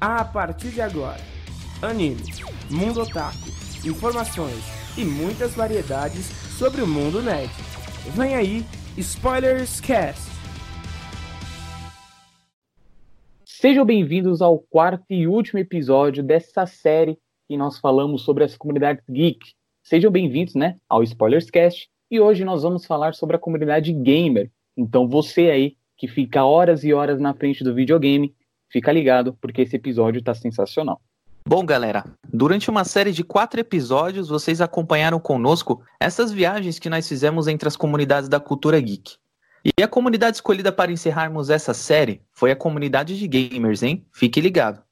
A partir de agora, anime, mundo otaku, informações e muitas variedades sobre o mundo nerd. Vem aí, Spoilers Cast! Sejam bem-vindos ao quarto e último episódio dessa série que nós falamos sobre as comunidades geek. Sejam bem-vindos, né, ao Spoilers Cast. E hoje nós vamos falar sobre a comunidade gamer. Então você aí que fica horas e horas na frente do videogame, fica ligado porque esse episódio está sensacional. Bom, galera, durante uma série de quatro episódios, vocês acompanharam conosco essas viagens que nós fizemos entre as comunidades da cultura geek. E a comunidade escolhida para encerrarmos essa série foi a comunidade de gamers, hein? Fique ligado.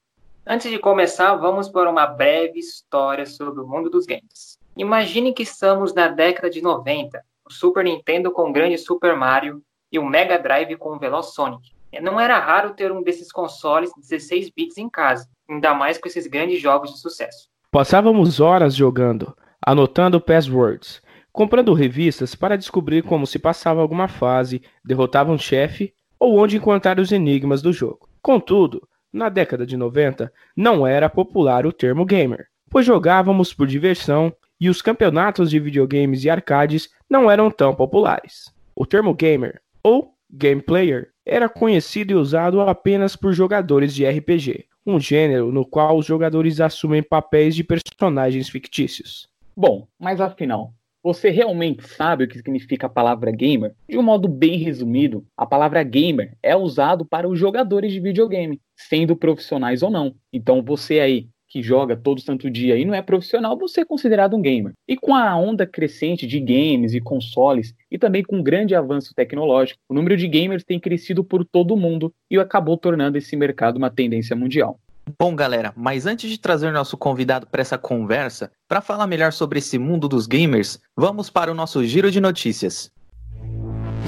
Antes de começar, vamos por uma breve história sobre o mundo dos games. Imagine que estamos na década de 90, o Super Nintendo com o grande Super Mario e o Mega Drive com o Veloz Sonic. Não era raro ter um desses consoles 16 bits em casa, ainda mais com esses grandes jogos de sucesso. Passávamos horas jogando, anotando passwords, comprando revistas para descobrir como se passava alguma fase, derrotava um chefe ou onde encontrar os enigmas do jogo. Contudo, na década de 90, não era popular o termo gamer, pois jogávamos por diversão e os campeonatos de videogames e arcades não eram tão populares. O termo gamer, ou game player, era conhecido e usado apenas por jogadores de RPG, um gênero no qual os jogadores assumem papéis de personagens fictícios. Bom, mas afinal, você realmente sabe o que significa a palavra gamer? De um modo bem resumido, a palavra gamer é usado para os jogadores de videogame, sendo profissionais ou não. Então você aí que joga todo santo dia e não é profissional, você é considerado um gamer. E com a onda crescente de games e consoles, e também com um grande avanço tecnológico, o número de gamers tem crescido por todo o mundo e acabou tornando esse mercado uma tendência mundial. Bom, galera, mas antes de trazer nosso convidado para essa conversa, para falar melhor sobre esse mundo dos gamers, vamos para o nosso giro de notícias.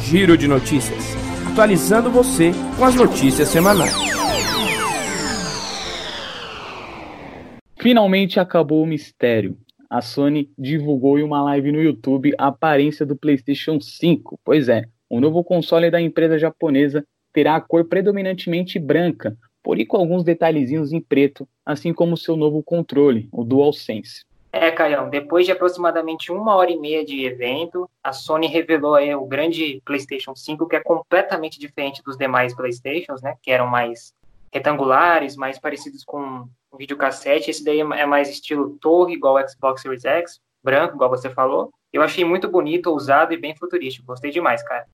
Giro de notícias, atualizando você com as notícias semanais. Finalmente acabou o mistério. A Sony divulgou em uma live no YouTube a aparência do PlayStation 5. Pois é, o novo console da empresa japonesa terá a cor predominantemente branca, porém com alguns detalhezinhos em preto, assim como seu novo controle, o DualSense. É, Caião, depois de aproximadamente uma hora e meia de evento, a Sony revelou aí o grande PlayStation 5, que é completamente diferente dos demais PlayStations, né? Que eram mais retangulares, mais parecidos com um videocassete. Esse daí é mais estilo torre, igual o Xbox Series X, branco, igual você falou. Eu achei muito bonito, ousado e bem futurístico. Gostei demais, cara.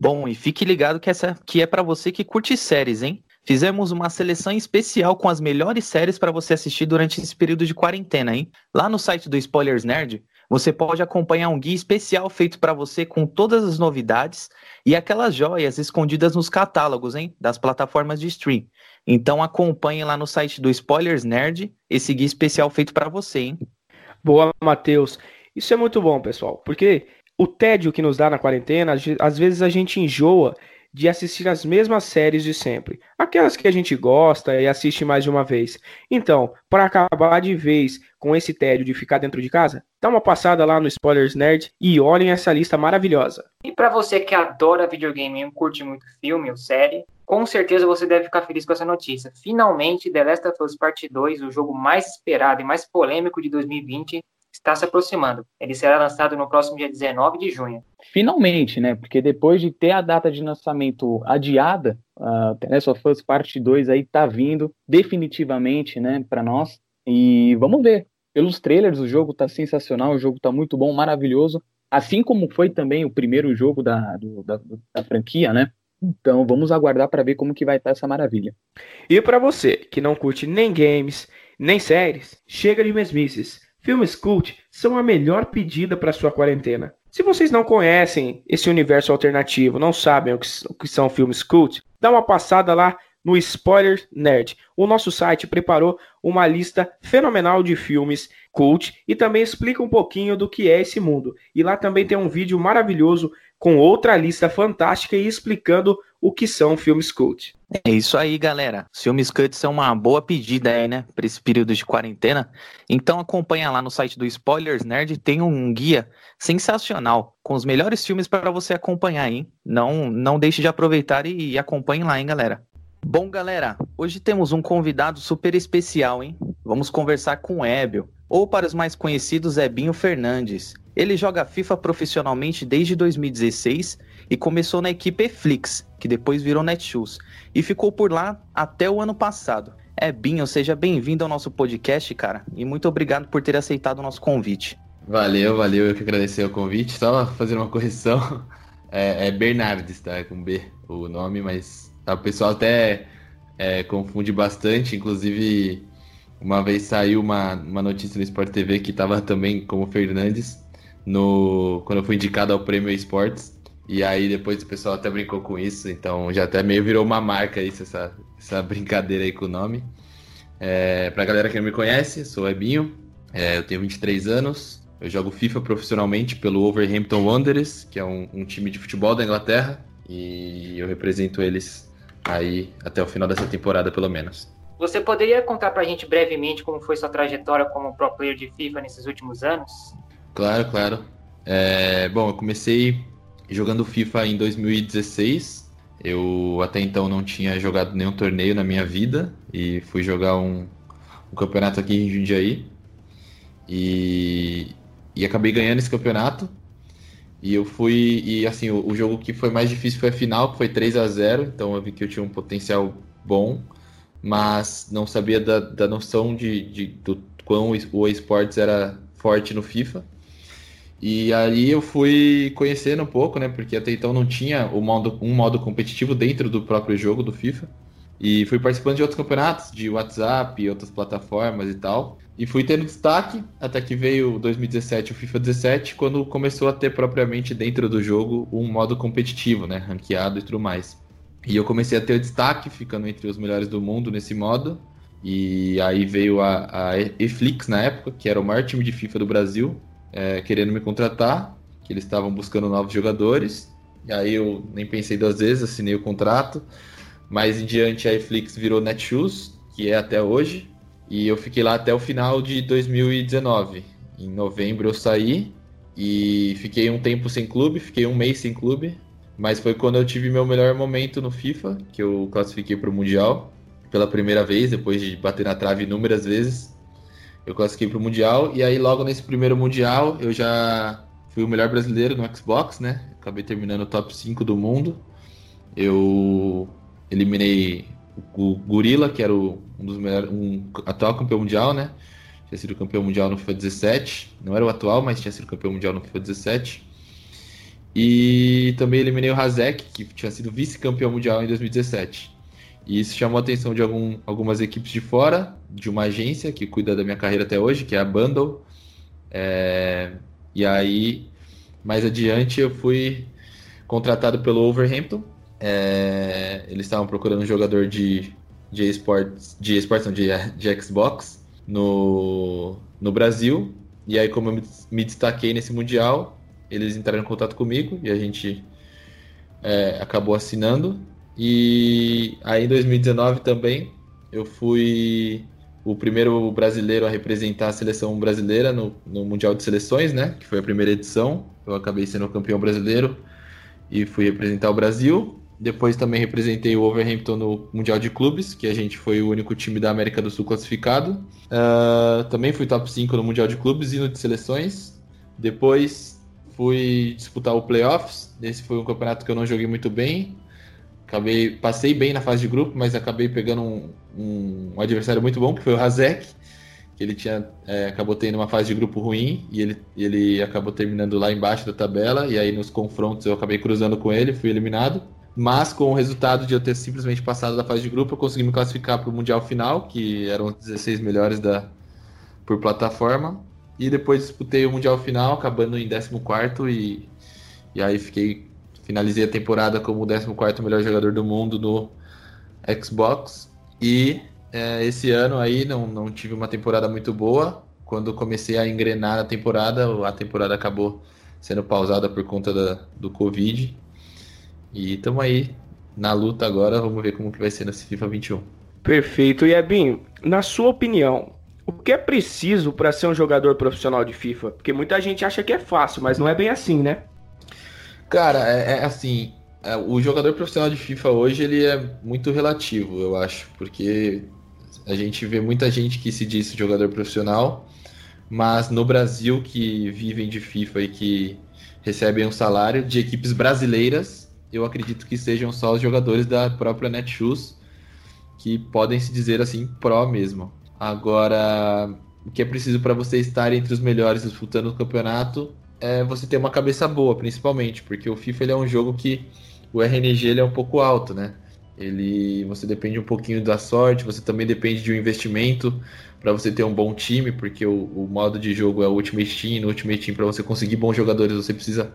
Bom, e fique ligado que essa aqui é para você que curte séries, hein? Fizemos uma seleção especial com as melhores séries para você assistir durante esse período de quarentena, hein? Lá no site do Spoilers Nerd, você pode acompanhar um guia especial feito para você com todas as novidades e aquelas joias escondidas nos catálogos, hein, das plataformas de stream. Então acompanhe lá no site do Spoilers Nerd esse guia especial feito para você, hein? Boa, Matheus. Isso é muito bom, pessoal, porque o tédio que nos dá na quarentena, às vezes a gente enjoa de assistir as mesmas séries de sempre, aquelas que a gente gosta e assiste mais de uma vez. Então, para acabar de vez com esse tédio de ficar dentro de casa, dá uma passada lá no Spoilers Nerd e olhem essa lista maravilhosa. E para você que adora videogame e curte muito filme ou série, com certeza você deve ficar feliz com essa notícia. Finalmente, The Last of Us Part 2, o jogo mais esperado e mais polêmico de 2020, está se aproximando. Ele será lançado no próximo dia 19 de junho. Finalmente, né? Porque depois de ter a data de lançamento adiada, a The Last of Us Part 2 aí tá vindo definitivamente, né, para nós. E vamos ver. Pelos trailers, o jogo tá sensacional, o jogo tá muito bom, maravilhoso. Assim como foi também o primeiro jogo da, do, da, da franquia, né? Então vamos aguardar para ver como que vai estar essa maravilha. E para você que não curte nem games, nem séries, chega de mesmices. Filmes cult são a melhor pedida para sua quarentena. Se vocês não conhecem esse universo alternativo, não sabem o que, o que são filmes cult, dá uma passada lá no Spoiler Nerd. O nosso site preparou uma lista fenomenal de filmes cult e também explica um pouquinho do que é esse mundo. E lá também tem um vídeo maravilhoso com outra lista fantástica e explicando o que são filmes cult. É isso aí, galera. Filmes cult são uma boa pedida aí, né, para esse período de quarentena. Então acompanha lá no site do Spoilers Nerd, tem um guia sensacional com os melhores filmes para você acompanhar, hein? Não, não deixe de aproveitar e, e acompanhe lá, hein, galera. Bom, galera, hoje temos um convidado super especial, hein? Vamos conversar com o Ébio, ou para os mais conhecidos, Ebinho Fernandes. Ele joga FIFA profissionalmente desde 2016 e começou na equipe Eflix, que depois virou Netshoes, e ficou por lá até o ano passado. Ebinho, seja bem-vindo ao nosso podcast, cara, e muito obrigado por ter aceitado o nosso convite. Valeu, valeu, eu que agradecer o convite. Só fazer uma correção, é, é Bernardes, tá? É com B o nome, mas tá, o pessoal até é, confunde bastante, inclusive uma vez saiu uma, uma notícia no Sport TV que tava também como Fernandes, no, quando eu fui indicado ao Prêmio Esportes. E aí depois o pessoal até brincou com isso, então já até meio virou uma marca isso, essa, essa brincadeira aí com o nome. É, pra galera que não me conhece, sou o Ebinho, é, eu tenho 23 anos, eu jogo FIFA profissionalmente pelo Wolverhampton Wanderers, que é um, um time de futebol da Inglaterra, e eu represento eles aí até o final dessa temporada, pelo menos. Você poderia contar pra gente brevemente como foi sua trajetória como pro player de FIFA nesses últimos anos? Claro, claro. É, bom, eu comecei jogando FIFA em 2016. Eu até então não tinha jogado nenhum torneio na minha vida e fui jogar um, um campeonato aqui em Jundiaí. E, e acabei ganhando esse campeonato. E eu fui. E assim, o, o, jogo que foi mais difícil foi a final, que foi 3 a 0 Então eu vi que eu tinha um potencial bom, mas não sabia da, da noção de, de do quão o esportes era forte no FIFA. E aí eu fui conhecendo um pouco, né? Porque até então não tinha o modo, um modo competitivo dentro do próprio jogo do FIFA. E fui participando de outros campeonatos, de WhatsApp outras plataformas e tal. E fui tendo destaque até que veio 2017, o FIFA 17, quando começou a ter propriamente dentro do jogo um modo competitivo, né? Ranqueado e tudo mais. E eu comecei a ter destaque, ficando entre os melhores do mundo nesse modo. E aí veio a, a Eflix na época, que era o maior time de FIFA do Brasil, é, querendo me contratar, que eles estavam buscando novos jogadores. E aí eu nem pensei duas vezes, assinei o contrato. Mais em diante a Eflix virou Netshoes, que é até hoje. E eu fiquei lá até o final de 2019. Em novembro eu saí e fiquei um tempo sem clube, fiquei um mês sem clube. Mas foi quando eu tive meu melhor momento no FIFA, que eu classifiquei para o Mundial pela primeira vez, depois de bater na trave inúmeras vezes eu classifiquei para o Mundial, e aí logo nesse primeiro Mundial eu já fui o melhor brasileiro no Xbox, né? Acabei terminando o top 5 do mundo. Eu eliminei o Gorilla, que era o, um dos melhores, um atual campeão mundial, né? Tinha sido campeão mundial no FIFA 17. Não era o atual, mas tinha sido campeão mundial no FIFA 17. E também eliminei o Hazek, que tinha sido vice-campeão mundial em 2017. E isso chamou a atenção de algum, algumas equipes de fora, de uma agência que cuida da minha carreira até hoje, que é a Bundle. É, e aí, mais adiante, eu fui contratado pelo Overhampton. É, eles estavam procurando um jogador de, de esportes, de esportes, não, de, de Xbox no, no Brasil. E aí, como eu me, destaquei nesse Mundial, eles entraram em contato comigo e a gente é, acabou assinando. E aí em 2019 também eu fui o primeiro brasileiro a representar a seleção brasileira no, no Mundial de Seleções, né? Que foi a primeira edição. Eu acabei sendo campeão brasileiro e fui representar o Brasil. Depois também representei o Overhampton no Mundial de Clubes, que a gente foi o único time da América do Sul classificado. Uh, também fui top 5 no Mundial de Clubes e no de Seleções. Depois fui disputar o Playoffs. Esse foi um campeonato que eu não joguei muito bem. Acabei, passei bem na fase de grupo, mas acabei pegando um, um, um adversário muito bom, que foi o Hazek, que ele tinha, é, acabou tendo uma fase de grupo ruim e ele, ele acabou terminando lá embaixo da tabela. E aí nos confrontos eu acabei cruzando com ele, fui eliminado. Mas com o resultado de eu ter simplesmente passado da fase de grupo, eu consegui me classificar para o Mundial Final, que eram os 16 melhores da, por plataforma. E depois disputei o Mundial Final, acabando em 14 e, e aí fiquei Finalizei a temporada como o 14 melhor jogador do mundo no Xbox. E é, esse ano aí não, não tive uma temporada muito boa. Quando comecei a engrenar a temporada, a temporada acabou sendo pausada por conta da, do Covid. E estamos aí na luta agora. Vamos ver como que vai ser nesse FIFA 21. Perfeito. E Ebin, na sua opinião, o que é preciso para ser um jogador profissional de FIFA? Porque muita gente acha que é fácil, mas não é bem assim, né? Cara, é, é assim, É, o jogador profissional de FIFA hoje ele é muito relativo, eu acho, porque a gente vê muita gente que se diz jogador profissional, mas no Brasil que vivem de FIFA e que recebem um salário de equipes brasileiras, eu acredito que sejam só os jogadores da própria Netshoes que podem se dizer assim pró mesmo. Agora, o que é preciso para você estar entre os melhores disputando o campeonato é você ter uma cabeça boa, principalmente, porque o FIFA ele é um jogo que o RNG ele é um pouco alto, né? Ele, você depende um pouquinho da sorte, você também depende de um investimento para você ter um bom time, porque o, o, modo de jogo é o Ultimate Team, no Ultimate Team para você conseguir bons jogadores você precisa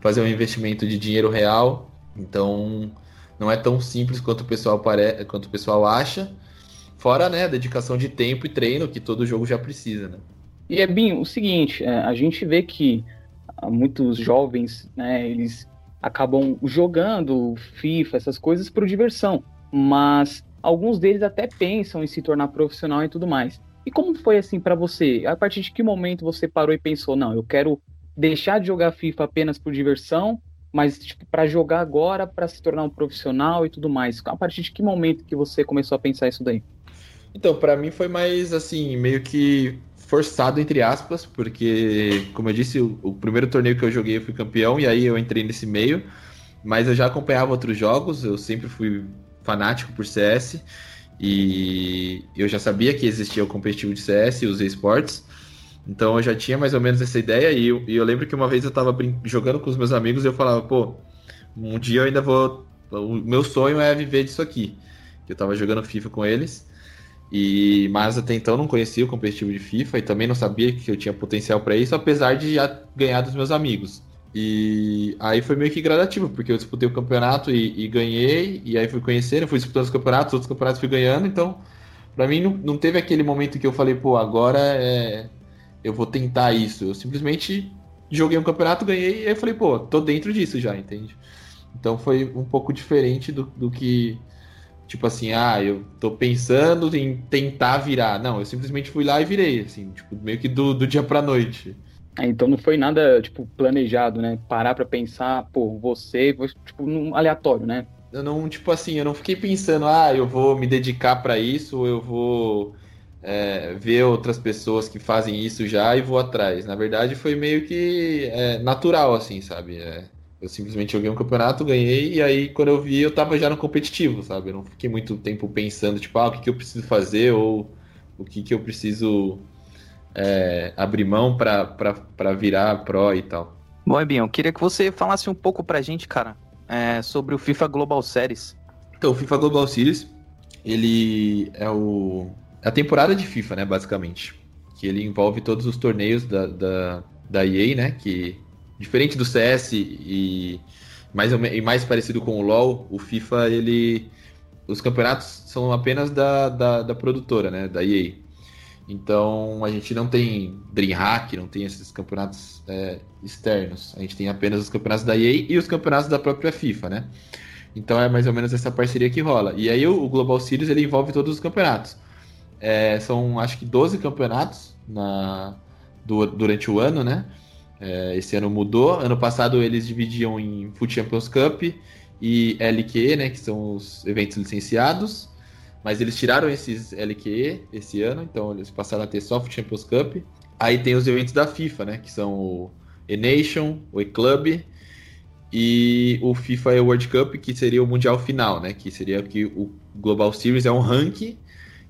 fazer um investimento de dinheiro real, então não é tão simples quanto o pessoal pare... quanto o pessoal acha, fora né, a dedicação de tempo e treino que todo jogo já precisa, né? E é bem o seguinte, é, a gente vê que muitos jovens, né, eles acabam jogando FIFA, essas coisas por diversão, mas alguns deles até pensam em se tornar profissional e tudo mais. E como foi assim para você? A partir de que momento você parou e pensou, não, eu quero deixar de jogar FIFA apenas por diversão, mas tipo, para jogar agora, para se tornar um profissional e tudo mais? A partir de que momento que você começou a pensar isso daí? Então, para mim foi mais assim, meio que forçado, entre aspas, porque, como eu disse, o, o, primeiro torneio que eu joguei eu fui campeão, e aí eu entrei nesse meio, mas eu já acompanhava outros jogos, eu sempre fui fanático por CS, e eu já sabia que existia o competitivo de CS e os esportes, então eu já tinha mais ou menos essa ideia, e eu, e eu lembro que uma vez eu tava jogando com os meus amigos e eu falava, pô, um dia eu ainda vou. O meu sonho é viver disso aqui. Eu tava jogando FIFA com eles. E, mas até então não conhecia o competitivo de FIFA e também não sabia que eu tinha potencial para isso, apesar de já ganhar dos meus amigos. E aí foi meio que gradativo, porque eu disputei o campeonato e, e ganhei, e aí fui conhecendo, fui disputando os campeonatos, outros campeonatos fui ganhando, então para mim não, não teve aquele momento que eu falei, pô, agora é, eu vou tentar isso. Eu simplesmente joguei um campeonato, ganhei, e aí eu falei, pô, tô dentro disso já, entende? Então foi um pouco diferente do, do que tipo assim, ah, eu tô pensando em tentar virar. Não, eu simplesmente fui lá e virei, assim, tipo, meio que do, do dia pra noite. É, então não foi nada, tipo, planejado, né? Parar pra pensar, pô, você, tipo, num aleatório, né? Eu não, tipo assim, eu não fiquei pensando, ah, eu vou me dedicar para isso, eu vou é, ver outras pessoas que fazem isso já e vou atrás. Na verdade, foi meio que é, natural, assim, sabe? É, eu simplesmente joguei um campeonato, ganhei, e aí quando eu vi, eu tava já no competitivo, sabe? Eu não fiquei muito tempo pensando, tipo, ah, o que, que eu preciso fazer, ou o que, que eu preciso é, abrir mão para virar pro e tal. Bom, Ebinho, eu queria que você falasse um pouco pra gente, cara, é, sobre o FIFA Global Series. Então, o FIFA Global Series, ele é o é a temporada de FIFA, né, basicamente. Que ele envolve todos os torneios da, da, da EA, né, que Diferente do CS e mais, e mais parecido com o LoL, o FIFA, ele... Os campeonatos são apenas da, da, da produtora, né? Da EA. Então a gente não tem DreamHack, não tem esses campeonatos é, externos. A gente tem apenas os campeonatos da EA e os campeonatos da própria FIFA, né? Então é mais ou menos essa parceria que rola. E aí o, Global Series ele envolve todos os campeonatos. É, são acho que 12 campeonatos na, do, durante o ano, né? É, esse ano mudou. Ano passado eles dividiam em Foot Champions Cup e LQE, né, que são os eventos licenciados. Mas eles tiraram esses LQE esse ano, então eles passaram a ter só Foot Champions Cup. Aí tem os eventos da FIFA, né, que são o E-Nation, o E-Club e o FIFA World Cup, que seria o mundial final, né, que seria que o Global Series é um ranking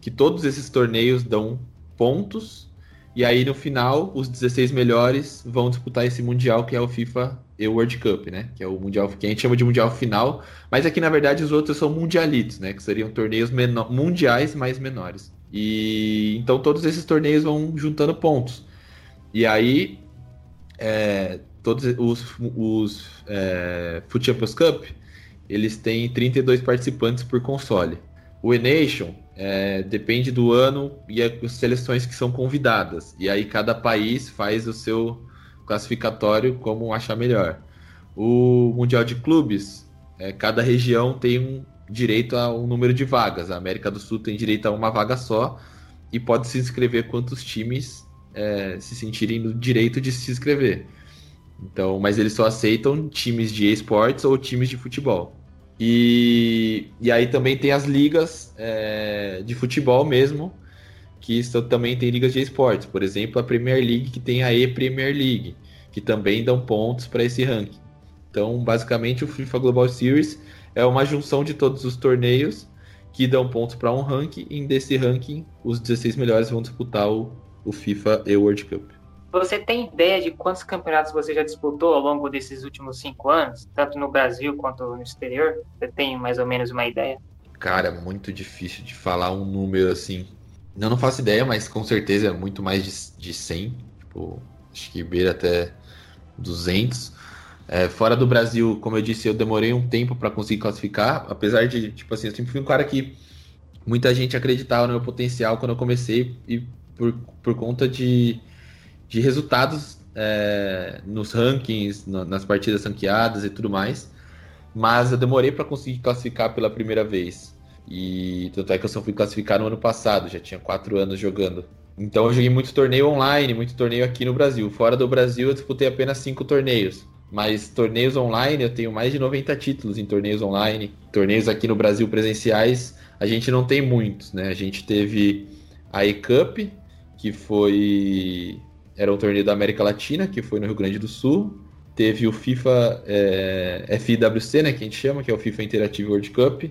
que todos esses torneios dão pontos e aí no final, os 16 melhores vão disputar esse mundial que é o FIFA e World Cup, né? Que é o mundial que a gente chama de mundial final, mas aqui na verdade os outros são mundialitos, né? Que seriam torneios mundiais mais menores. E então todos esses torneios vão juntando pontos. E aí é, todos os, os é, Foot Champions Cup eles têm 32 participantes por console. O E-Nation é, depende do ano e as seleções que são convidadas. E aí cada país faz o seu classificatório como achar melhor. O Mundial de Clubes, é, cada região tem um direito a um número de vagas. A América do Sul tem direito a uma vaga só e pode se inscrever quantos times é, se sentirem no direito de se inscrever. Então, mas eles só aceitam times de esportes ou times de futebol. E, e aí também tem as ligas é, de futebol mesmo, que isso também tem ligas de esportes. Por exemplo, a Premier League, que tem a E-Premier League, que também dão pontos para esse ranking. Então, basicamente, o FIFA Global Series é uma junção de todos os torneios que dão pontos para um ranking, e desse ranking, os 16 melhores vão disputar o, o FIFA e World Cup. Você tem ideia de quantos campeonatos você já disputou ao longo desses últimos cinco anos, tanto no Brasil quanto no exterior? Você tem mais ou menos uma ideia? Cara, é muito difícil de falar um número assim. Eu não faço ideia, mas com certeza é muito mais de, de 100. Tipo, acho que beira até 200. É, fora do Brasil, como eu disse, eu demorei um tempo para conseguir classificar, apesar de, tipo assim, eu sempre fui um cara que muita gente acreditava no meu potencial quando eu comecei e por, por conta de, de resultados é, nos rankings, no, nas partidas ranqueadas e tudo mais. Mas eu demorei para conseguir classificar pela primeira vez. E tanto é que eu só fui classificar no ano passado, já tinha quatro anos jogando. Então eu joguei muito torneio online, muito torneio aqui no Brasil. Fora do Brasil eu disputei apenas cinco torneios. Mas torneios online, eu tenho mais de 90 títulos em torneios online. Torneios aqui no Brasil presenciais, a gente não tem muitos, né? A gente teve a E-Cup, que foi. Era um torneio da América Latina, que foi no Rio Grande do Sul. Teve o FIFA é, FIWC, né? Que a gente chama, que é o FIFA Interactive World Cup.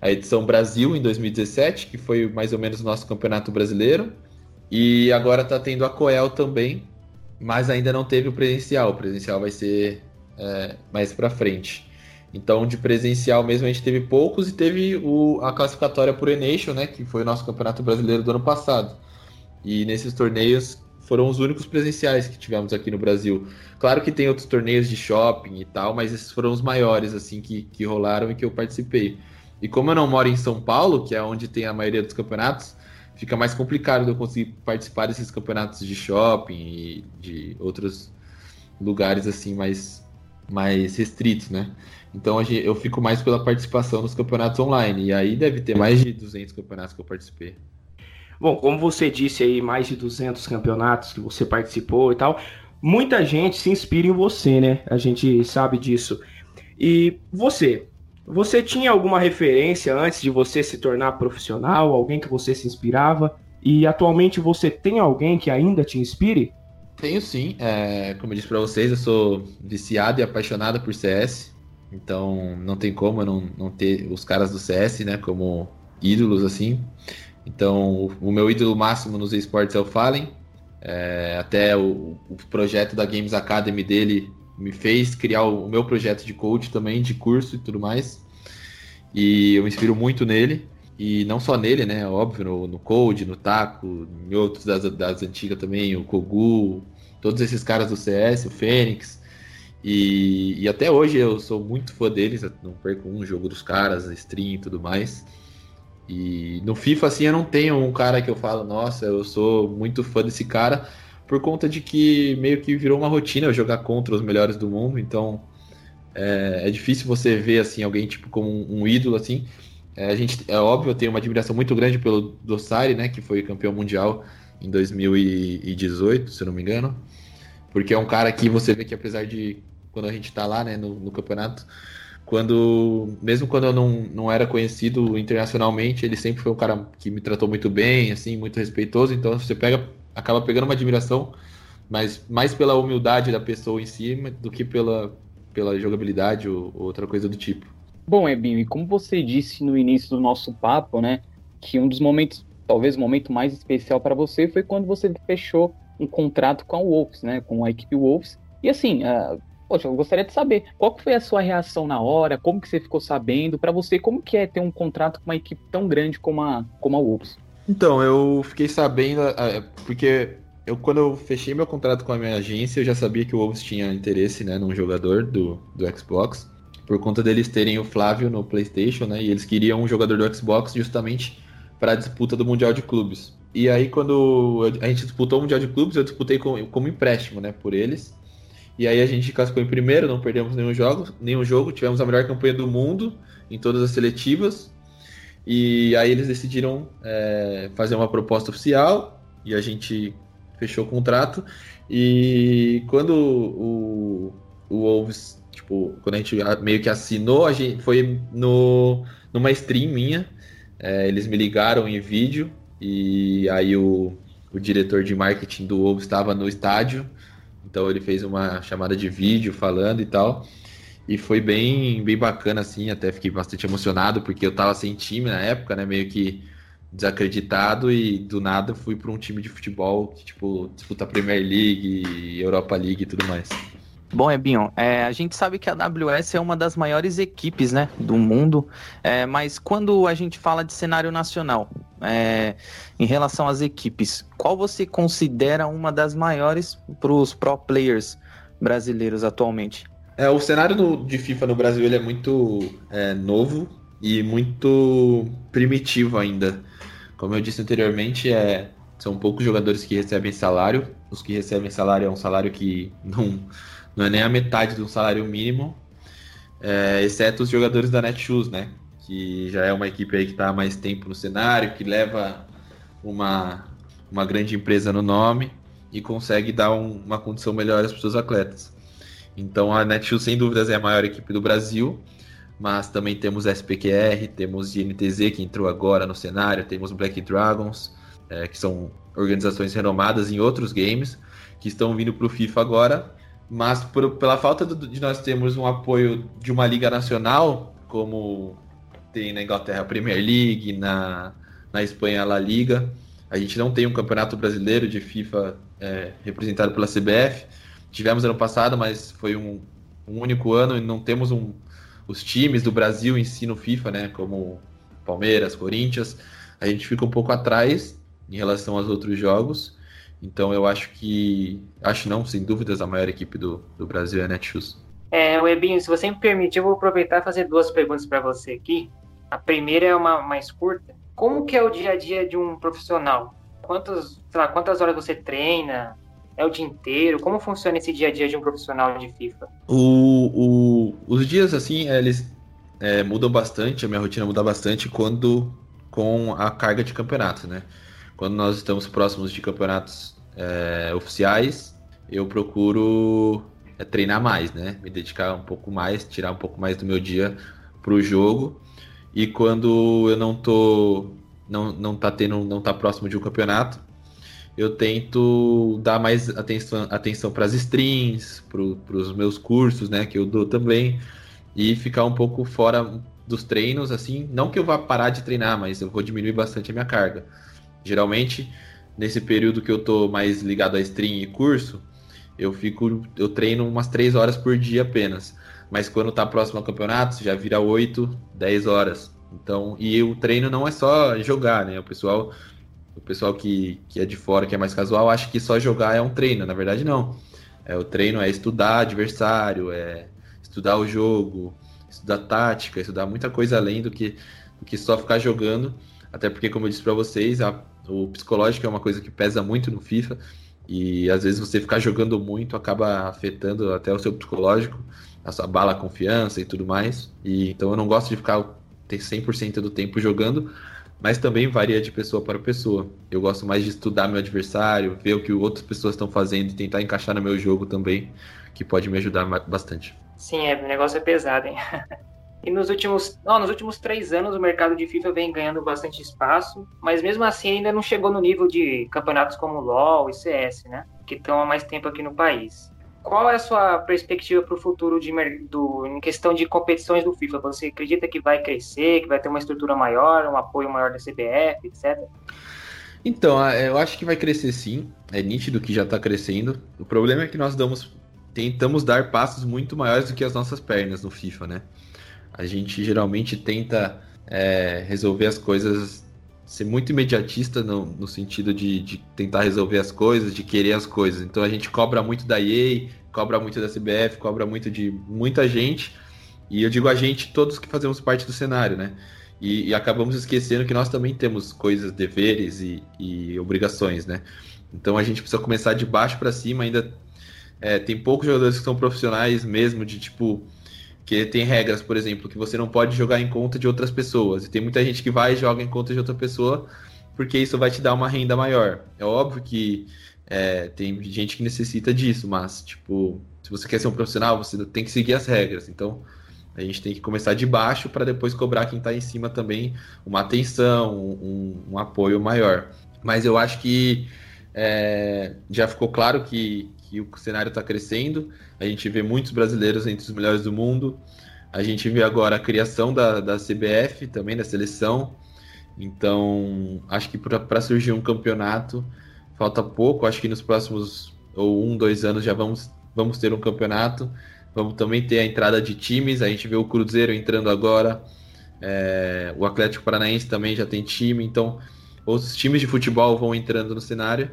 A edição Brasil em 2017, que foi mais ou menos o nosso campeonato brasileiro. E agora tá tendo a Coel também, mas ainda não teve o presencial. O presencial vai ser é, mais para frente. Então, de presencial mesmo, a gente teve poucos e teve o, a classificatória por Enation, né, que foi o nosso campeonato brasileiro do ano passado. E nesses torneios foram os únicos presenciais que tivemos aqui no Brasil. Claro que tem outros torneios de shopping e tal, mas esses foram os maiores assim que, que rolaram e que eu participei. E como eu não moro em São Paulo, que é onde tem a maioria dos campeonatos, fica mais complicado eu conseguir participar desses campeonatos de shopping e de outros lugares assim mais mais restritos, né? Então eu fico mais pela participação nos campeonatos online. E aí deve ter mais de 200 campeonatos que eu participei. Bom, como você disse aí, mais de 200 campeonatos que você participou e tal, muita gente se inspira em você, né? A gente sabe disso. E você, você tinha alguma referência antes de você se tornar profissional, alguém que você se inspirava? E atualmente você tem alguém que ainda te inspire? Tenho sim. É, como eu disse para vocês, eu sou viciado e apaixonado por CS. Então não tem como eu não, não ter os caras do CS, né, como ídolos assim. Então o, meu ídolo máximo nos esportes é o Fallen. É, até o, o, projeto da Games Academy dele me fez criar o, o meu projeto de coach também, de curso e tudo mais. E eu me inspiro muito nele. E não só nele, né? Óbvio, no, no Code, no Taco, em outros das, das antigas também, o Kogu, todos esses caras do CS, o Fênix. E, e até hoje eu sou muito fã deles, não perco um jogo dos caras, stream e tudo mais. E no FIFA, assim, eu não tenho um cara que eu falo, nossa, eu sou muito fã desse cara, por conta de que meio que virou uma rotina eu jogar contra os melhores do mundo, então é, é difícil você ver, assim, alguém tipo como um, um ídolo, assim. É, a gente, é óbvio, eu tenho uma admiração muito grande pelo Dossari, né, que foi campeão mundial em 2018, se eu não me engano. Porque é um cara que você vê que apesar de quando a gente tá lá, né, no, no campeonato, quando mesmo quando eu não, não era conhecido internacionalmente, ele sempre foi um cara que me tratou muito bem, assim, muito respeitoso, então você pega acaba pegando uma admiração, mas mais pela humildade da pessoa em si do que pela pela jogabilidade ou, ou outra coisa do tipo. Bom, Ebinho, e como você disse no início do nosso papo, né, que um dos momentos, talvez o momento mais especial para você foi quando você fechou um contrato com a Wolves, né, com a equipe Wolves. E assim, uh, poxa, eu gostaria de saber qual foi a sua reação na hora, como que você ficou sabendo, para você, como que é ter um contrato com uma equipe tão grande como a, como a Wolves? Então, eu fiquei sabendo, porque eu, quando eu fechei meu contrato com a minha agência, eu já sabia que o Wolves tinha interesse, né, num jogador do, do Xbox por conta deles terem o Flávio no PlayStation, né? E eles queriam um jogador do Xbox justamente para a disputa do Mundial de Clubes. E aí, quando a gente disputou o Mundial de Clubes, eu disputei como, como empréstimo, né? Por eles. E aí a gente cascou em primeiro, não perdemos nenhum jogo, nenhum jogo, tivemos a melhor campanha do mundo em todas as seletivas. E aí eles decidiram é, fazer uma proposta oficial e a gente fechou o contrato. E quando o, o Wolves, tipo, quando a gente meio que assinou, a gente foi no, numa stream minha. É, eles me ligaram em vídeo e aí o, o diretor de marketing do Wolves estava no estádio. Então ele fez uma chamada de vídeo falando e tal. E foi bem, bem bacana, assim, até fiquei bastante emocionado, porque eu tava sem time na época, né? Meio que desacreditado e do nada fui para um time de futebol que, tipo, disputa Premier League, Europa League e tudo mais. Bom, Ebinho, é, a gente sabe que a AWS é uma das maiores equipes né, do mundo, é, mas quando a gente fala de cenário nacional, é, em relação às equipes, qual você considera uma das maiores para os pro players brasileiros atualmente? É, o cenário no, de FIFA no Brasil ele é muito é, novo e muito primitivo ainda. Como eu disse anteriormente, é, são poucos jogadores que recebem salário. Os que recebem salário é um salário que não, não é nem a metade do salário mínimo, é, exceto os jogadores da Netshoes, né? Que já é uma equipe aí que está há mais tempo no cenário, que leva uma, uma grande empresa no nome e consegue dar um, uma condição melhor para os seus atletas. Então a Netshoes, sem dúvidas, é a maior equipe do Brasil mas também temos SPQR, temos INTZ que entrou agora no cenário, temos Black Dragons, é, que são organizações renomadas em outros games, que estão vindo para o FIFA agora, mas por, pela falta do, de nós termos um apoio de uma liga nacional, como tem na Inglaterra a Premier League, na, na Espanha a La Liga, a gente não tem um campeonato brasileiro de FIFA é, representado pela CBF. Tivemos ano passado, mas foi um, um único ano e não temos um, os times do Brasil em si no FIFA, né, como Palmeiras, Corinthians, a gente fica um pouco atrás em relação aos outros jogos. Então eu acho que, acho não, sem dúvidas, a maior equipe do, do Brasil é a Netshoes. É, Webinho, se você me permitir, eu vou aproveitar e fazer duas perguntas para você aqui. A primeira é uma mais curta. Como que é o dia a dia de um profissional? Quantas, lá, quantas horas você treina? É o dia inteiro? Como funciona esse dia a dia de um profissional de FIFA? O, o, os dias, assim, eles é, mudam bastante, a minha rotina muda bastante quando com a carga de campeonatos, né? Quando nós estamos próximos de campeonatos é, oficiais, eu procuro é, treinar mais, né? Me dedicar um pouco mais, tirar um pouco mais do meu dia para o jogo. E quando eu não tô, não, não tá tendo, não tá próximo de um campeonato, eu tento dar mais atenção, atenção para as streams, para os meus cursos, né, que eu dou também, e ficar um pouco fora dos treinos, assim, não que eu vá parar de treinar, mas eu vou diminuir bastante a minha carga. Geralmente, nesse período que eu tô mais ligado a stream e curso, eu fico, eu treino umas 3 horas por dia apenas. Mas quando tá próximo ao campeonato, já vira 8, 10 horas. Então, e o treino não é só jogar, né? O pessoal o pessoal que, que é de fora, que é mais casual, acha que só jogar é um treino. Na verdade, não. É, o treino é estudar adversário, é estudar o jogo, estudar tática, estudar muita coisa além do que, do que só ficar jogando. Até porque, como eu disse para vocês, a, o psicológico é uma coisa que pesa muito no FIFA. E às vezes você ficar jogando muito acaba afetando até o seu psicológico, a sua bala confiança e tudo mais. E então eu não gosto de ficar ter 100% do tempo jogando, mas também varia de pessoa para pessoa. Eu gosto mais de estudar meu adversário, ver o que outras pessoas estão fazendo e tentar encaixar no meu jogo também, que pode me ajudar bastante. Sim, é, o negócio é pesado, hein? e nos últimos, oh, nos últimos três anos o mercado de FIFA vem ganhando bastante espaço, mas mesmo assim ainda não chegou no nível de campeonatos como LoL e CS, né? Que estão há mais tempo aqui no país. Qual é a sua perspectiva para o futuro de, do, em questão de competições do FIFA? Você acredita que vai crescer, que vai ter uma estrutura maior, um apoio maior da CBF, etc? Então, eu acho que vai crescer sim. É nítido que já está crescendo. O problema é que nós damos, tentamos dar passos muito maiores do que as nossas pernas no FIFA, né? A gente geralmente tenta é, resolver as coisas, ser muito imediatista no, no sentido de, de, tentar resolver as coisas, de querer as coisas. Então a gente cobra muito da EA, cobra muito da CBF, cobra muito de muita gente. E eu digo a gente, todos que fazemos parte do cenário, né? E, e acabamos esquecendo que nós também temos coisas, deveres e, e obrigações, né? Então a gente precisa começar de baixo para cima. Ainda é, tem poucos jogadores que são profissionais mesmo, de tipo, que tem regras, por exemplo, que você não pode jogar em conta de outras pessoas. E tem muita gente que vai e joga em conta de outra pessoa, porque isso vai te dar uma renda maior. É óbvio que é, tem gente que necessita disso, mas, tipo, se você quer ser um profissional, você tem que seguir as regras. Então, a gente tem que começar de baixo para depois cobrar quem está em cima também uma atenção, um, um, apoio maior. Mas eu acho que é, já ficou claro que, que o cenário está crescendo. A gente vê muitos brasileiros entre os melhores do mundo. A gente vê agora a criação da, da CBF, também da seleção. Então, acho que para surgir um campeonato falta pouco. Acho que nos próximos ou um, dois anos já vamos, vamos ter um campeonato. Vamos também ter a entrada de times. A gente vê o Cruzeiro entrando agora. É, o Atlético Paranaense também já tem time. Então, os times de futebol vão entrando no cenário.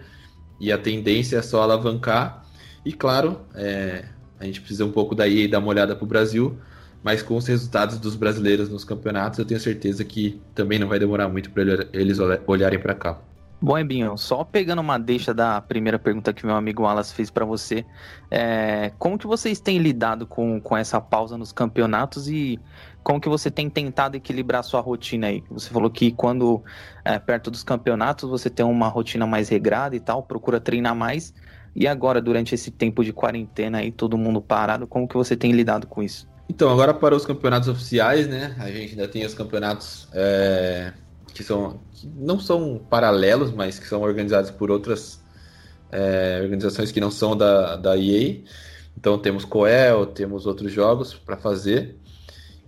E a tendência é só alavancar. E claro, é, a gente precisa um pouco daí dar uma olhada para o Brasil. Mas com os resultados dos brasileiros nos campeonatos, eu tenho certeza que também não vai demorar muito para eles olharem para cá. Bom, Ebinho, só pegando uma deixa da primeira pergunta que meu amigo Wallace fez para você, é, como que vocês têm lidado com, com essa pausa nos campeonatos e como que você tem tentado equilibrar sua rotina aí? Você falou que quando é, perto dos campeonatos você tem uma rotina mais regrada e tal, procura treinar mais, e agora durante esse tempo de quarentena aí, todo mundo parado, como que você tem lidado com isso? Então, agora para os campeonatos oficiais, né, a gente ainda tem os campeonatos... É que são que não são paralelos, mas que são organizados por outras é, organizações que não são da, da EA. Então temos Coel, temos outros jogos para fazer.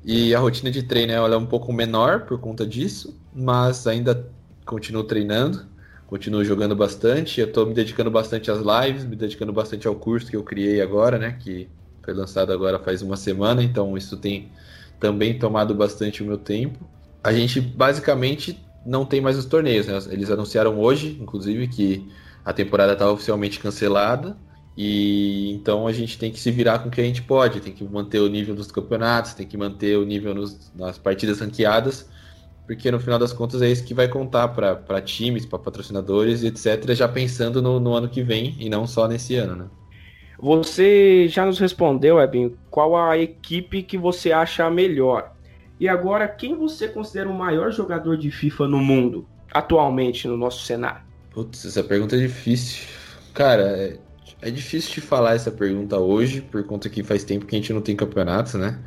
E a rotina de treino ela é um pouco menor por conta disso, mas ainda continuo treinando, continuo jogando bastante. Eu estou me dedicando bastante às lives, me dedicando bastante ao curso que eu criei agora, né? Que foi lançado agora faz uma semana, então isso tem também tomado bastante o meu tempo a gente basicamente não tem mais os torneios. Né? Eles anunciaram hoje, inclusive, que a temporada está oficialmente cancelada. E então a gente tem que se virar com o que a gente pode, tem que manter o nível dos campeonatos, tem que manter o nível nos, nas partidas ranqueadas, porque no final das contas é isso que vai contar para times, para patrocinadores, etc., já pensando no, no, ano que vem e não só nesse ano, né? Você já nos respondeu, Ebin, qual a equipe que você acha melhor? E agora, quem você considera o maior jogador de FIFA no mundo, atualmente, no nosso cenário? Putz, essa pergunta é difícil. Cara, é, é difícil de falar essa pergunta hoje, por conta que faz tempo que a gente não tem campeonatos, né?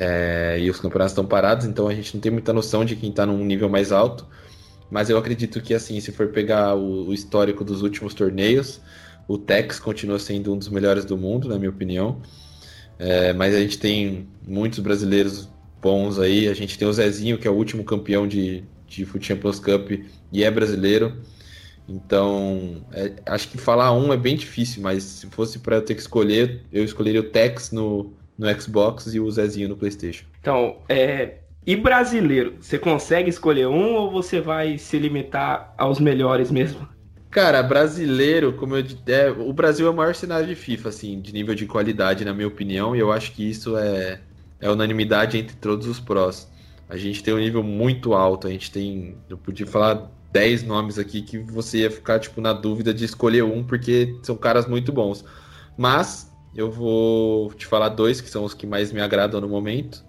É, e os campeonatos estão parados, então a gente não tem muita noção de quem está num nível mais alto. Mas eu acredito que, assim, se for pegar o, o histórico dos últimos torneios, o Tex continua sendo um dos melhores do mundo, na minha opinião. É, mas a gente tem muitos brasileiros bons aí. A gente tem o Zezinho, que é o último campeão de, de Foot Champions Cup e é brasileiro. Então, é, acho que falar um é bem difícil, mas se fosse para eu ter que escolher, eu escolheria o Tex no, no Xbox e o Zezinho no PlayStation. Então, é, e brasileiro? Você consegue escolher um ou você vai se limitar aos melhores mesmo? Cara, brasileiro, como eu é, o Brasil é o maior cenário de FIFA, assim, de nível de qualidade, na minha opinião, e eu acho que isso é, é unanimidade entre todos os prós. A gente tem um nível muito alto, a gente tem. Eu podia falar 10 nomes aqui que você ia ficar tipo, na dúvida de escolher um, porque são caras muito bons. Mas eu vou te falar dois que são os que mais me agradam no momento,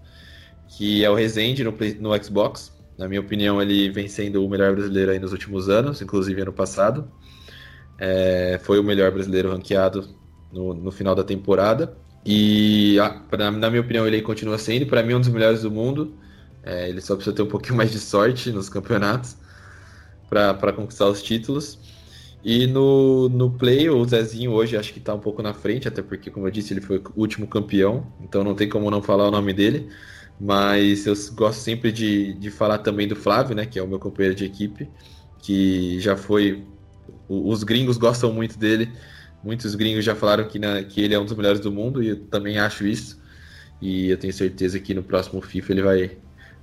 que é o Resende no, no Xbox. Na minha opinião, ele vem sendo o melhor brasileiro aí nos últimos anos, inclusive ano passado. É, foi o melhor brasileiro ranqueado no, no final da temporada. E, pra, na minha opinião, ele continua sendo. Para mim, um dos melhores do mundo. É, ele só precisa ter um pouquinho mais de sorte nos campeonatos para conquistar os títulos. E no, no Play, o Zezinho hoje acho que está um pouco na frente, até porque, como eu disse, ele foi o último campeão, então não tem como não falar o nome dele. Mas eu gosto sempre de, de falar também do Flávio, né, que é o meu companheiro de equipe, que já foi. Os gringos gostam muito dele Muitos gringos já falaram que, na, que ele é um dos melhores do mundo e eu também acho isso. E eu tenho certeza que no próximo FIFA ele vai,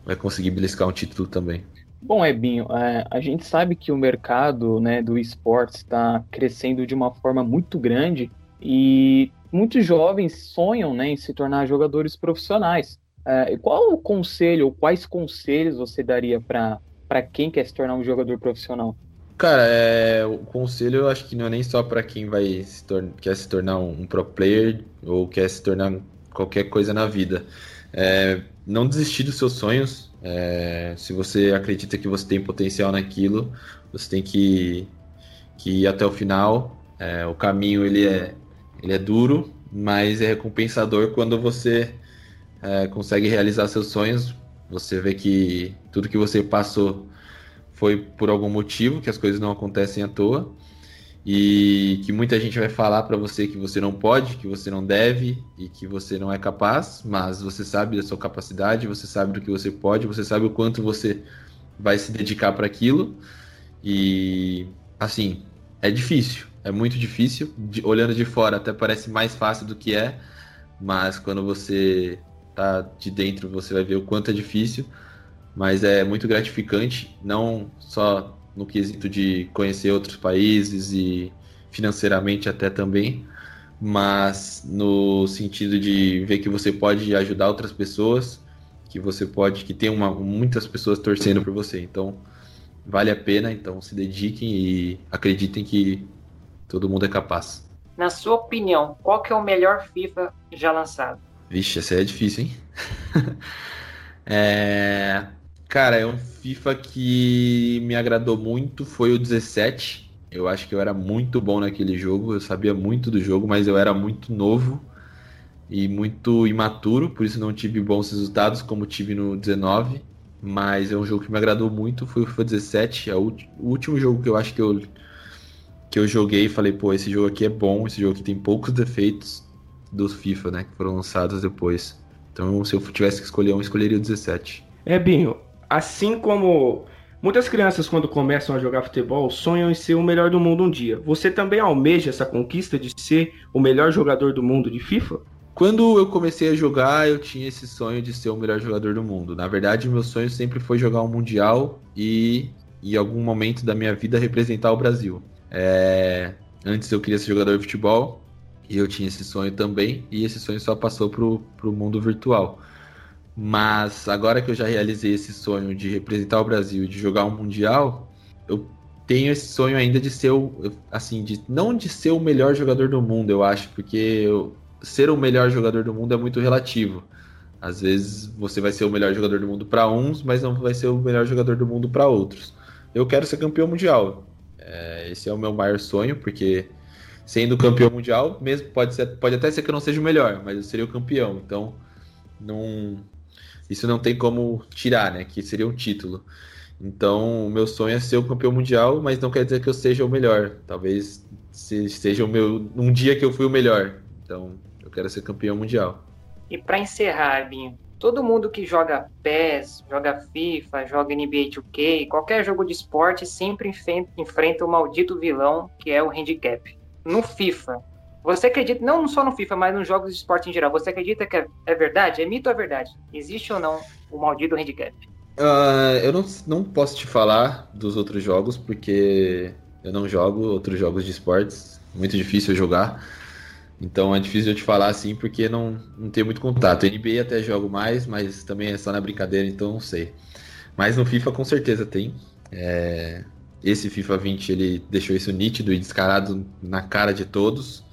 vai conseguir beliscar um título também. Bom, Ebinho, é, a gente sabe que o mercado né, do esportes está crescendo de uma forma muito grande e muitos jovens sonham né, em se tornar jogadores profissionais. É, qual o conselho, ou quais conselhos você daria para quem quer se tornar um jogador profissional? Cara, é, o conselho eu acho que não é nem só para quem vai se quer se tornar um, um, pro player ou quer se tornar qualquer coisa na vida. É, não desistir dos seus sonhos. É, se você acredita que você tem potencial naquilo, você tem que, que ir até o final. É, o caminho ele é, ele é duro, mas é recompensador quando você é, consegue realizar seus sonhos. Você vê que tudo que você passou foi por algum motivo, que as coisas não acontecem à toa e que muita gente vai falar para você que você não pode, que você não deve e que você não é capaz, mas você sabe da sua capacidade, você sabe do que você pode, você sabe o quanto você vai se dedicar para aquilo e assim é difícil, é muito difícil. De, olhando de fora até parece mais fácil do que é, mas quando você tá de dentro você vai ver o quanto é difícil. Mas é muito gratificante, não só no quesito de conhecer outros países e financeiramente até também, mas no sentido de ver que você pode ajudar outras pessoas, que você pode, que tem uma, muitas pessoas torcendo por você. Então, vale a pena, então se dediquem e acreditem que todo mundo é capaz. Na sua opinião, qual que é o melhor FIFA já lançado? Vixe, essa é difícil, hein? é... Cara, é um FIFA que me agradou muito, foi o 17. Eu acho que eu era muito bom naquele jogo, eu sabia muito do jogo, mas eu era muito novo e muito imaturo, por isso não tive bons resultados como tive no 19. Mas é um jogo que me agradou muito, foi o FIFA 17, é o último jogo que eu acho que eu que eu joguei e falei, pô, esse jogo aqui é bom, esse jogo aqui tem poucos defeitos dos FIFA, né, que foram lançados depois. Então, se eu tivesse que escolher um, eu escolheria o 17. É, Binho, Assim como muitas crianças, quando começam a jogar futebol, sonham em ser o melhor do mundo um dia. Você também almeja essa conquista de ser o melhor jogador do mundo de FIFA? Quando eu comecei a jogar, eu tinha esse sonho de ser o melhor jogador do mundo. Na verdade, meu sonho sempre foi jogar um Mundial e, em algum momento da minha vida, representar o Brasil. É... Antes eu queria ser jogador de futebol e eu tinha esse sonho também, e esse sonho só passou para o mundo virtual. Mas agora que eu já realizei esse sonho de representar o Brasil e de jogar um mundial, eu tenho esse sonho ainda de ser o, assim, de não de ser o melhor jogador do mundo, eu acho, porque eu, ser o melhor jogador do mundo é muito relativo. Às vezes você vai ser o melhor jogador do mundo para uns, mas não vai ser o melhor jogador do mundo para outros. Eu quero ser campeão mundial. É, esse é o meu maior sonho, porque sendo campeão mundial, mesmo pode ser, pode até ser que eu não seja o melhor, mas eu seria o campeão. Então, não isso não tem como tirar, né? Que seria um título. Então, o meu sonho é ser o campeão mundial, mas não quer dizer que eu seja o melhor. Talvez seja o meu um dia que eu fui o melhor. Então, eu quero ser campeão mundial. E para encerrar, Binho, todo mundo que joga PES, joga FIFA, joga NBA 2K, qualquer jogo de esporte sempre enfrenta o maldito vilão que é o handicap. No FIFA, você acredita, não só no FIFA, mas nos jogos de esporte em geral, você acredita que é, é verdade? É mito ou é verdade? Existe ou não o maldito handicap? Uh, eu não, não posso te falar dos outros jogos, porque eu não jogo outros jogos de esportes. Muito difícil jogar. Então é difícil eu te falar assim, porque não, não tenho muito contato. NBA até jogo mais, mas também é só na brincadeira, então não sei. Mas no FIFA com certeza tem. É... Esse FIFA 20 ele deixou isso nítido e descarado na cara de todos.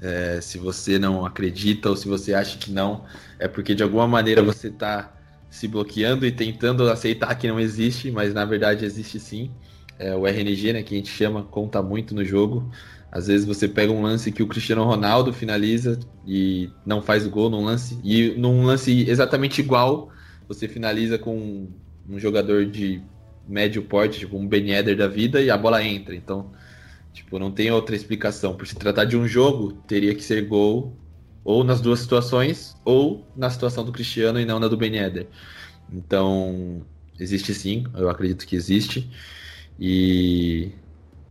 É, se você não acredita ou se você acha que não, é porque de alguma maneira você está se bloqueando e tentando aceitar que não existe, mas na verdade existe sim. É, o RNG, né, que a gente chama, conta muito no jogo. Às vezes você pega um lance que o Cristiano Ronaldo finaliza e não faz o gol num lance, e num lance exatamente igual, você finaliza com um jogador de médio porte, tipo um Ben Eder da vida, e a bola entra. Então, Tipo, não tem outra explicação. Por se tratar de um jogo, teria que ser gol ou nas duas situações, ou na situação do Cristiano e não na do Ben Eder. Então, existe sim, eu acredito que existe. E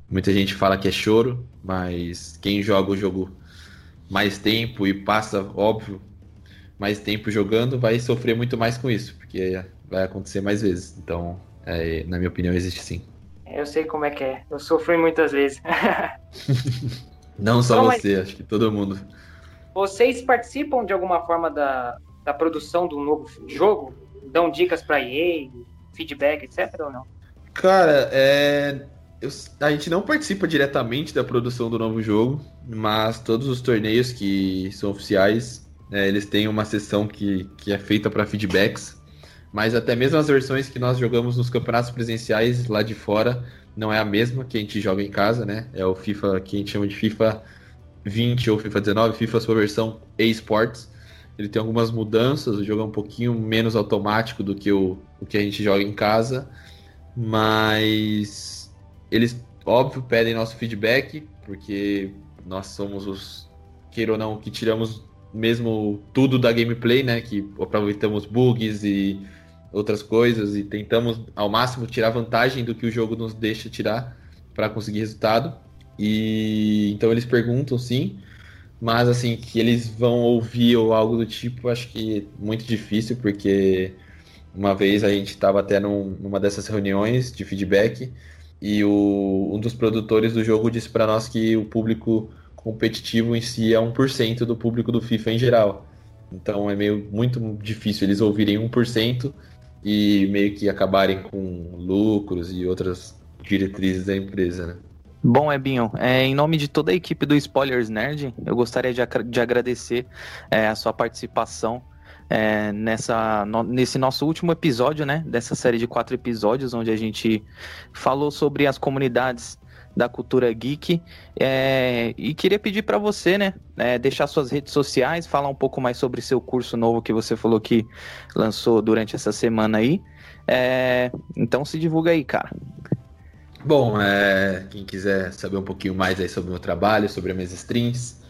muita gente fala que é choro, mas quem joga o jogo mais tempo e passa, óbvio, mais tempo jogando, vai sofrer muito mais com isso, porque vai acontecer mais vezes. Então, é, na minha opinião, existe sim. Eu sei como é que é. Eu sofri muitas vezes. Não só você, acho que todo mundo. Vocês participam de alguma forma da, da produção do novo jogo? Dão dicas para EA, feedback, etc. ou não? Cara, é... Eu, a gente não participa diretamente da produção do novo jogo, mas todos os torneios que são oficiais, é, eles têm uma sessão que, que é feita para feedbacks. Mas até mesmo as versões que nós jogamos nos campeonatos presenciais lá de fora não é a mesma que a gente joga em casa, né? É o FIFA que a gente chama de FIFA 20 ou FIFA 19, FIFA sua versão eSports. Ele tem algumas mudanças, o jogo é um pouquinho menos automático do que o, o que a gente joga em casa, mas eles, óbvio, pedem nosso feedback, porque nós somos os, queira ou não, que tiramos mesmo tudo da gameplay, né? Que aproveitamos bugs e outras coisas e tentamos ao máximo tirar vantagem do que o jogo nos deixa tirar para conseguir resultado. E então eles perguntam sim, mas assim que eles vão ouvir ou algo do tipo, acho que é muito difícil porque uma vez a gente estava até num, numa dessas reuniões de feedback e o, um dos produtores do jogo disse para nós que o público competitivo em si é 1% do público do FIFA em geral. Então é meio muito difícil eles ouvirem 1% e meio que acabarem com lucros e outras diretrizes da empresa, né? Bom, Ebinho, é, em nome de toda a equipe do Spoilers Nerd, eu gostaria de, de agradecer é, a sua participação é, nessa, no, nesse nosso último episódio, né? Dessa série de quatro episódios, onde a gente falou sobre as comunidades da cultura geek. É, e queria pedir para você, né, é, deixar suas redes sociais, falar um pouco mais sobre seu curso novo que você falou que lançou durante essa semana aí. É, então se divulga aí, cara. Bom, é, quem quiser saber um pouquinho mais aí sobre o meu trabalho, sobre as minhas streams,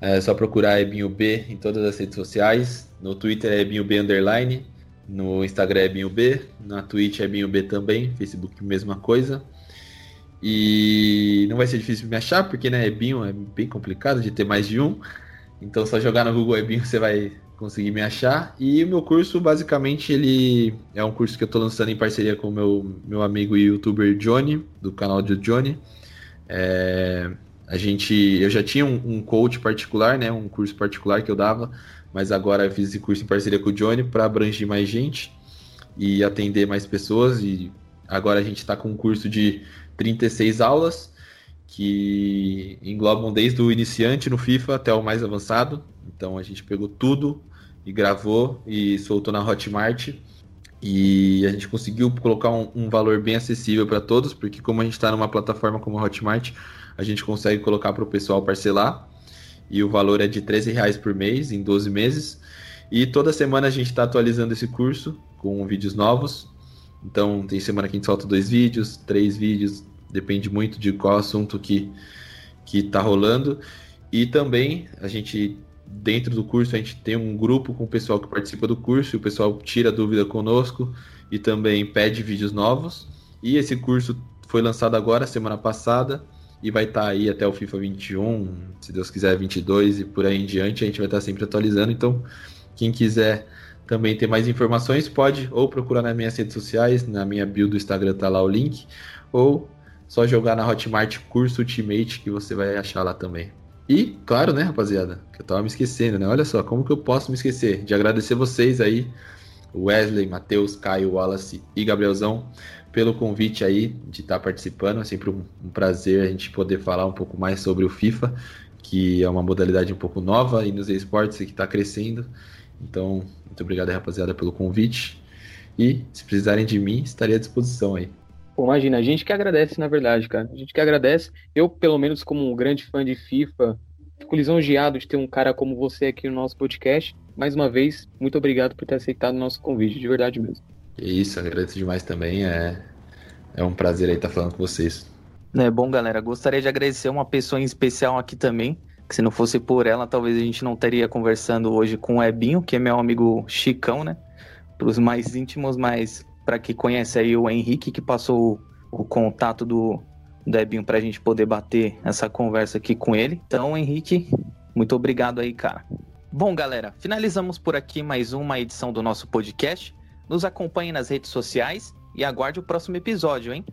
é só procurar Ebinho B em todas as redes sociais. No Twitter é Ebinho B underline, no Instagram é Ebinho B, na Twitch é Ebinho B também, Facebook mesma coisa. E não vai ser difícil me achar, porque né, Ebinho é bem complicado de ter mais de um. Então só jogar no Google Ebinho você vai conseguir me achar. E o meu curso, basicamente, ele é um curso que eu estou lançando em parceria com o meu, meu amigo e youtuber Johnny, do canal de Johnny. É, a gente, eu já tinha um, um, coach particular, né, um curso particular que eu dava, mas agora fiz esse curso em parceria com o Johnny para abranger mais gente e atender mais pessoas. E agora a gente está com um curso de 36 aulas que englobam desde o iniciante no FIFA até o mais avançado. Então a gente pegou tudo e gravou e soltou na Hotmart. E a gente conseguiu colocar um, um valor bem acessível para todos, porque como a gente está numa plataforma como a Hotmart, a gente consegue colocar para o pessoal parcelar. E o valor é de 13 reais por mês, em 12 meses. E toda semana a gente está atualizando esse curso com vídeos novos. Então tem semana que a gente solta dois vídeos, três vídeos, depende muito de qual assunto que que está rolando. E também a gente dentro do curso a gente tem um grupo com o pessoal que participa do curso, e o pessoal tira dúvida conosco e também pede vídeos novos. E esse curso foi lançado agora, semana passada, e vai estar tá aí até o FIFA 21, se Deus quiser 22 e por aí em diante, a gente vai estar tá sempre atualizando. Então, quem quiser também ter mais informações, pode ou procurar nas minhas redes sociais, na minha bio do Instagram tá lá o link, ou só jogar na Hotmart curso Ultimate que você vai achar lá também. E, claro, né, rapaziada, que eu tava me esquecendo, né? Olha só, como que eu posso me esquecer de agradecer vocês aí, Wesley, Matheus, Caio, Wallace e Gabrielzão, pelo convite aí de estar tá participando. É sempre um, um prazer a gente poder falar um pouco mais sobre o FIFA, que é uma modalidade um pouco nova e nos esportes que está crescendo. Então, muito obrigado, rapaziada, pelo convite. E se precisarem de mim, estarei à disposição aí. Pô, imagina, a gente que agradece, na verdade, cara. A gente que agradece. Eu, pelo menos, como um grande fã de FIFA, fico lisonjeado de ter um cara como você aqui no nosso podcast. Mais uma vez, muito obrigado por ter aceitado o nosso convite, de verdade mesmo. É isso, agradeço demais também. É, é um prazer aí estar falando com vocês. É bom, galera. Gostaria de agradecer uma pessoa em especial aqui também, se não fosse por ela, talvez a gente não estaria conversando hoje com o Ebinho, que é meu amigo Chicão, né? Para os mais íntimos, mas para quem conhece aí o Henrique, que passou o, contato do, do Ebinho para a gente poder bater essa conversa aqui com ele. Então, Henrique, muito obrigado aí, cara. Bom, galera, finalizamos por aqui mais uma edição do nosso podcast. Nos acompanhe nas redes sociais e aguarde o próximo episódio, hein?